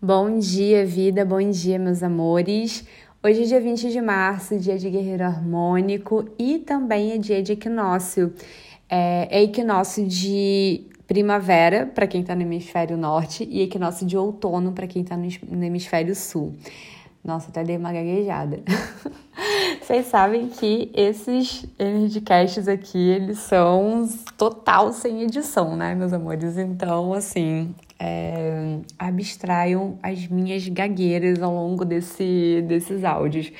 Bom dia, vida, bom dia, meus amores. Hoje é dia 20 de março, dia de guerreiro harmônico e também é dia de equinócio. É, é equinócio de primavera para quem está no hemisfério norte e equinócio de outono para quem está no, no hemisfério sul. Nossa, até dei uma gaguejada. Vocês sabem que esses Energycasts aqui, eles são total sem edição, né, meus amores? Então, assim, é, abstraiam as minhas gagueiras ao longo desse, desses áudios.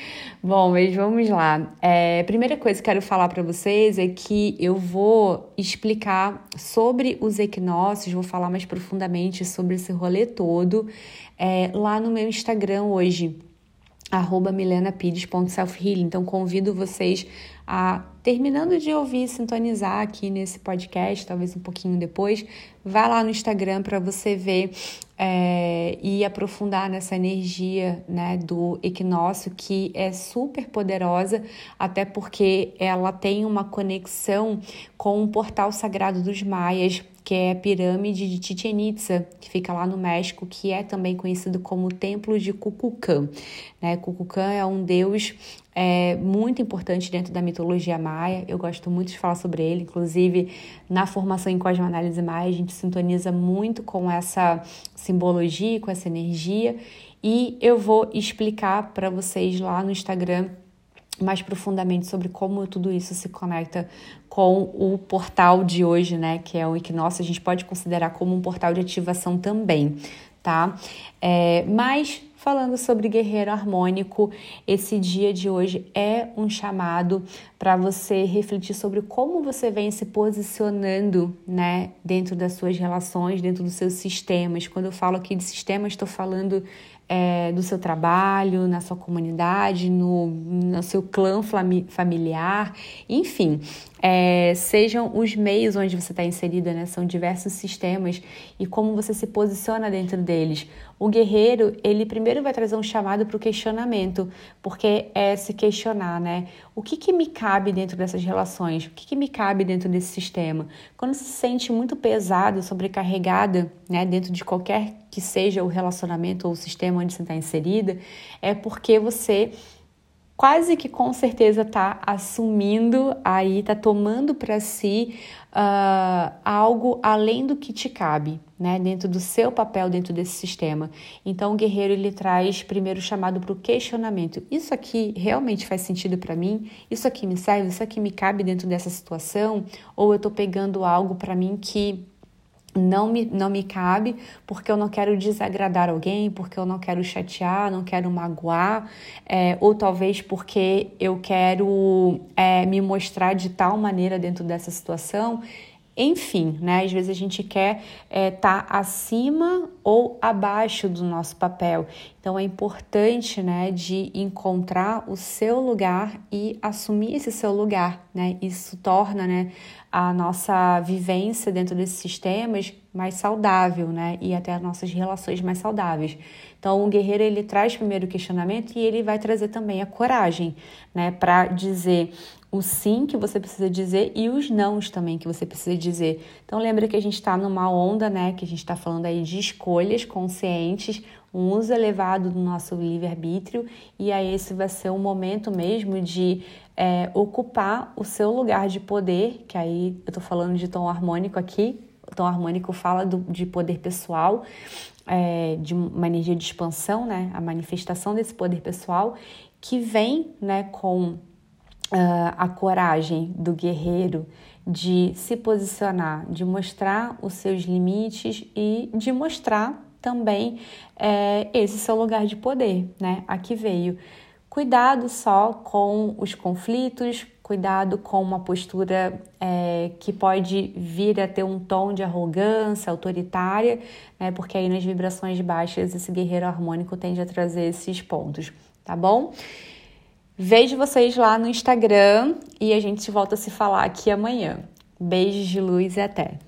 Bom, mas vamos lá. É, primeira coisa que quero falar para vocês é que eu vou explicar sobre os equinócios, vou falar mais profundamente sobre esse rolê todo é, lá no meu Instagram hoje arroba milenapires.selfhealing. Então, convido vocês a, terminando de ouvir, sintonizar aqui nesse podcast, talvez um pouquinho depois, vá lá no Instagram para você ver é, e aprofundar nessa energia né, do equinócio, que é super poderosa, até porque ela tem uma conexão com o portal sagrado dos maias, que é a pirâmide de Chichen Itza, que fica lá no México, que é também conhecido como Templo de Cucucã. Né? Cucucã é um deus é, muito importante dentro da mitologia maia. Eu gosto muito de falar sobre ele, inclusive na formação em Cosmoanálise Maia, a gente sintoniza muito com essa simbologia, com essa energia. E eu vou explicar para vocês lá no Instagram mais profundamente sobre como tudo isso se conecta com o portal de hoje, né, que é o equinócio, a gente pode considerar como um portal de ativação também, tá? É, mas falando sobre guerreiro harmônico, esse dia de hoje é um chamado para você refletir sobre como você vem se posicionando, né, dentro das suas relações, dentro dos seus sistemas. Quando eu falo aqui de sistema, estou falando é, do seu trabalho, na sua comunidade, no, no seu clã familiar, enfim, é, sejam os meios onde você está inserida, né? São diversos sistemas e como você se posiciona dentro deles. O guerreiro, ele primeiro vai trazer um chamado para o questionamento, porque é se questionar, né? O que, que me cabe dentro dessas relações? O que, que me cabe dentro desse sistema? Quando se sente muito pesado, sobrecarregada, né, dentro de qualquer que seja o relacionamento ou o sistema onde você está inserida, é porque você quase que com certeza está assumindo aí, está tomando para si uh, algo além do que te cabe, né? Dentro do seu papel dentro desse sistema. Então, o guerreiro ele traz primeiro chamado para o questionamento. Isso aqui realmente faz sentido para mim? Isso aqui me serve? Isso aqui me cabe dentro dessa situação? Ou eu estou pegando algo para mim que não me, não me cabe, porque eu não quero desagradar alguém, porque eu não quero chatear, não quero magoar, é, ou talvez porque eu quero é, me mostrar de tal maneira dentro dessa situação. Enfim, né? Às vezes a gente quer estar é, tá acima ou abaixo do nosso papel. Então é importante, né, de encontrar o seu lugar e assumir esse seu lugar, né? Isso torna, né, a nossa vivência dentro desses sistemas mais saudável, né? E até as nossas relações mais saudáveis. Então, o guerreiro ele traz primeiro o questionamento e ele vai trazer também a coragem, né? Para dizer o sim que você precisa dizer e os nãos também que você precisa dizer. Então, lembra que a gente está numa onda, né? Que a gente está falando aí de escolhas conscientes, um uso elevado do nosso livre-arbítrio, e aí esse vai ser o momento mesmo de é, ocupar o seu lugar de poder, que aí eu tô falando de tom harmônico aqui, o tom harmônico fala do, de poder pessoal, é, de uma energia de expansão, né? A manifestação desse poder pessoal que vem, né, com uh, a coragem do guerreiro de se posicionar, de mostrar os seus limites e de mostrar também é, esse seu lugar de poder, né? Aqui veio Cuidado só com os conflitos, cuidado com uma postura é, que pode vir a ter um tom de arrogância autoritária, né? Porque aí nas vibrações baixas esse guerreiro harmônico tende a trazer esses pontos, tá bom? Vejo vocês lá no Instagram e a gente volta a se falar aqui amanhã. Beijos de luz e até!